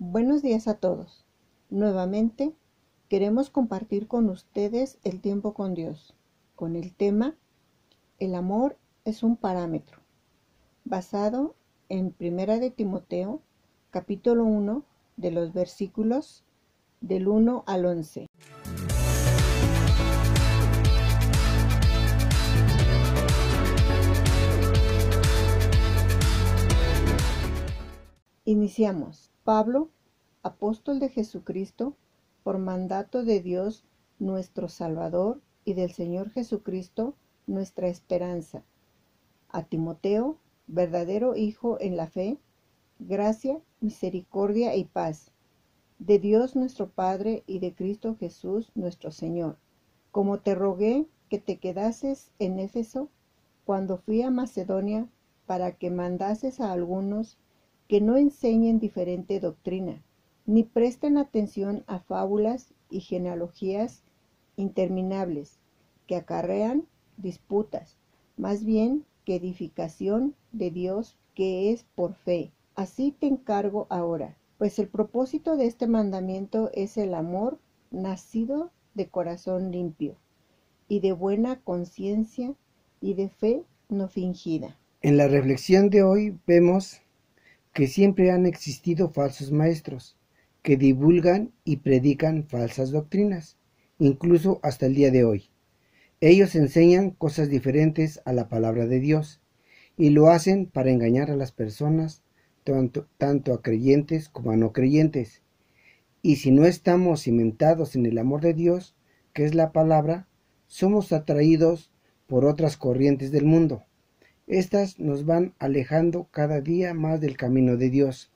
Buenos días a todos. Nuevamente queremos compartir con ustedes el tiempo con Dios, con el tema El amor es un parámetro, basado en Primera de Timoteo, capítulo 1, de los versículos del 1 al 11. Iniciamos. Pablo, apóstol de Jesucristo, por mandato de Dios nuestro Salvador y del Señor Jesucristo, nuestra esperanza. A Timoteo, verdadero Hijo en la fe, gracia, misericordia y paz, de Dios nuestro Padre y de Cristo Jesús nuestro Señor. Como te rogué que te quedases en Éfeso cuando fui a Macedonia para que mandases a algunos que no enseñen diferente doctrina, ni presten atención a fábulas y genealogías interminables que acarrean disputas, más bien que edificación de Dios que es por fe. Así te encargo ahora, pues el propósito de este mandamiento es el amor nacido de corazón limpio y de buena conciencia y de fe no fingida. En la reflexión de hoy vemos que siempre han existido falsos maestros, que divulgan y predican falsas doctrinas, incluso hasta el día de hoy. Ellos enseñan cosas diferentes a la palabra de Dios, y lo hacen para engañar a las personas, tanto, tanto a creyentes como a no creyentes. Y si no estamos cimentados en el amor de Dios, que es la palabra, somos atraídos por otras corrientes del mundo, estas nos van alejando cada día más del camino de Dios.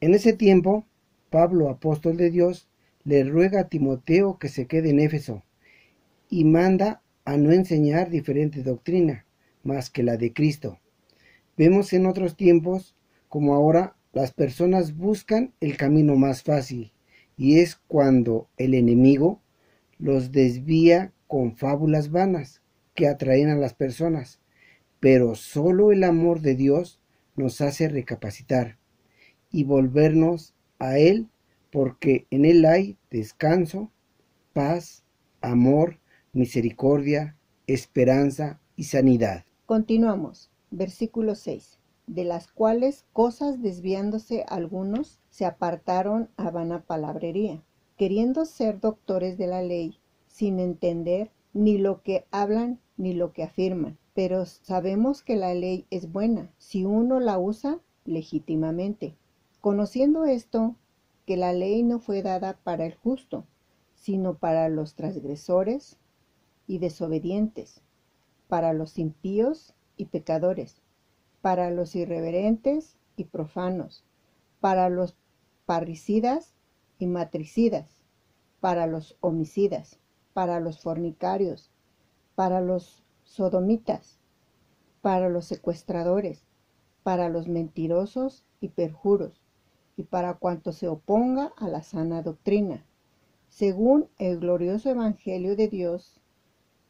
En ese tiempo, Pablo, apóstol de Dios, le ruega a Timoteo que se quede en Éfeso y manda a no enseñar diferente doctrina más que la de Cristo. Vemos en otros tiempos como ahora las personas buscan el camino más fácil y es cuando el enemigo los desvía con fábulas vanas que atraen a las personas pero solo el amor de Dios nos hace recapacitar y volvernos a Él porque en Él hay descanso, paz, amor, misericordia, esperanza y sanidad. Continuamos. Versículo 6. De las cuales cosas desviándose algunos se apartaron a vana palabrería, queriendo ser doctores de la ley, sin entender ni lo que hablan ni lo que afirman pero sabemos que la ley es buena si uno la usa legítimamente. Conociendo esto, que la ley no fue dada para el justo, sino para los transgresores y desobedientes, para los impíos y pecadores, para los irreverentes y profanos, para los parricidas y matricidas, para los homicidas, para los fornicarios, para los sodomitas, para los secuestradores, para los mentirosos y perjuros, y para cuanto se oponga a la sana doctrina, según el glorioso Evangelio de Dios,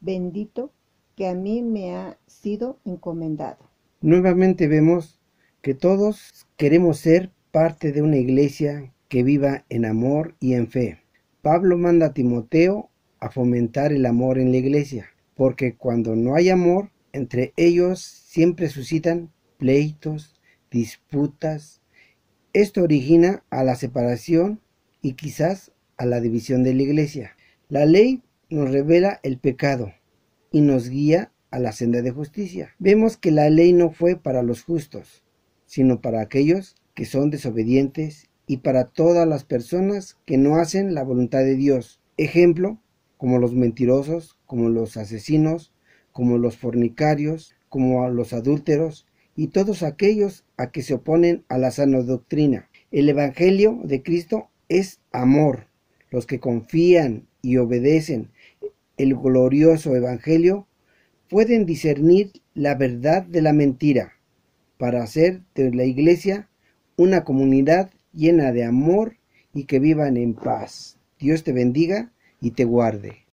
bendito que a mí me ha sido encomendado. Nuevamente vemos que todos queremos ser parte de una iglesia que viva en amor y en fe. Pablo manda a Timoteo a fomentar el amor en la iglesia porque cuando no hay amor, entre ellos siempre suscitan pleitos, disputas. Esto origina a la separación y quizás a la división de la iglesia. La ley nos revela el pecado y nos guía a la senda de justicia. Vemos que la ley no fue para los justos, sino para aquellos que son desobedientes y para todas las personas que no hacen la voluntad de Dios. Ejemplo, como los mentirosos, como los asesinos, como los fornicarios, como los adúlteros y todos aquellos a que se oponen a la sana doctrina. El Evangelio de Cristo es amor. Los que confían y obedecen el glorioso Evangelio pueden discernir la verdad de la mentira para hacer de la iglesia una comunidad llena de amor y que vivan en paz. Dios te bendiga y te guarde.